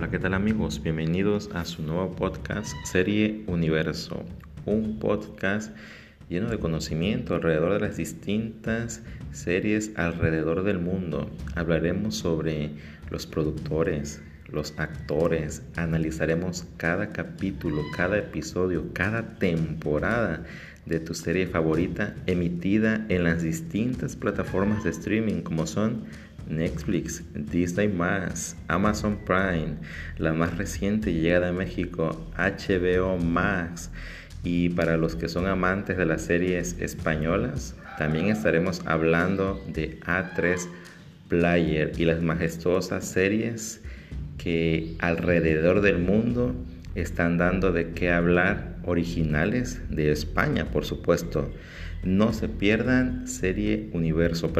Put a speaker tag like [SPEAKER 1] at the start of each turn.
[SPEAKER 1] Hola, ¿qué tal amigos? Bienvenidos a su nuevo podcast Serie Universo, un podcast lleno de conocimiento alrededor de las distintas series alrededor del mundo. Hablaremos sobre los productores, los actores, analizaremos cada capítulo, cada episodio, cada temporada de tu serie favorita emitida en las distintas plataformas de streaming como son Netflix, Disney Amazon Prime, la más reciente llegada a México, HBO Max. Y para los que son amantes de las series españolas, también estaremos hablando de A3 Player y las majestuosas series que alrededor del mundo están dando de qué hablar originales de España, por supuesto. No se pierdan Serie Universo.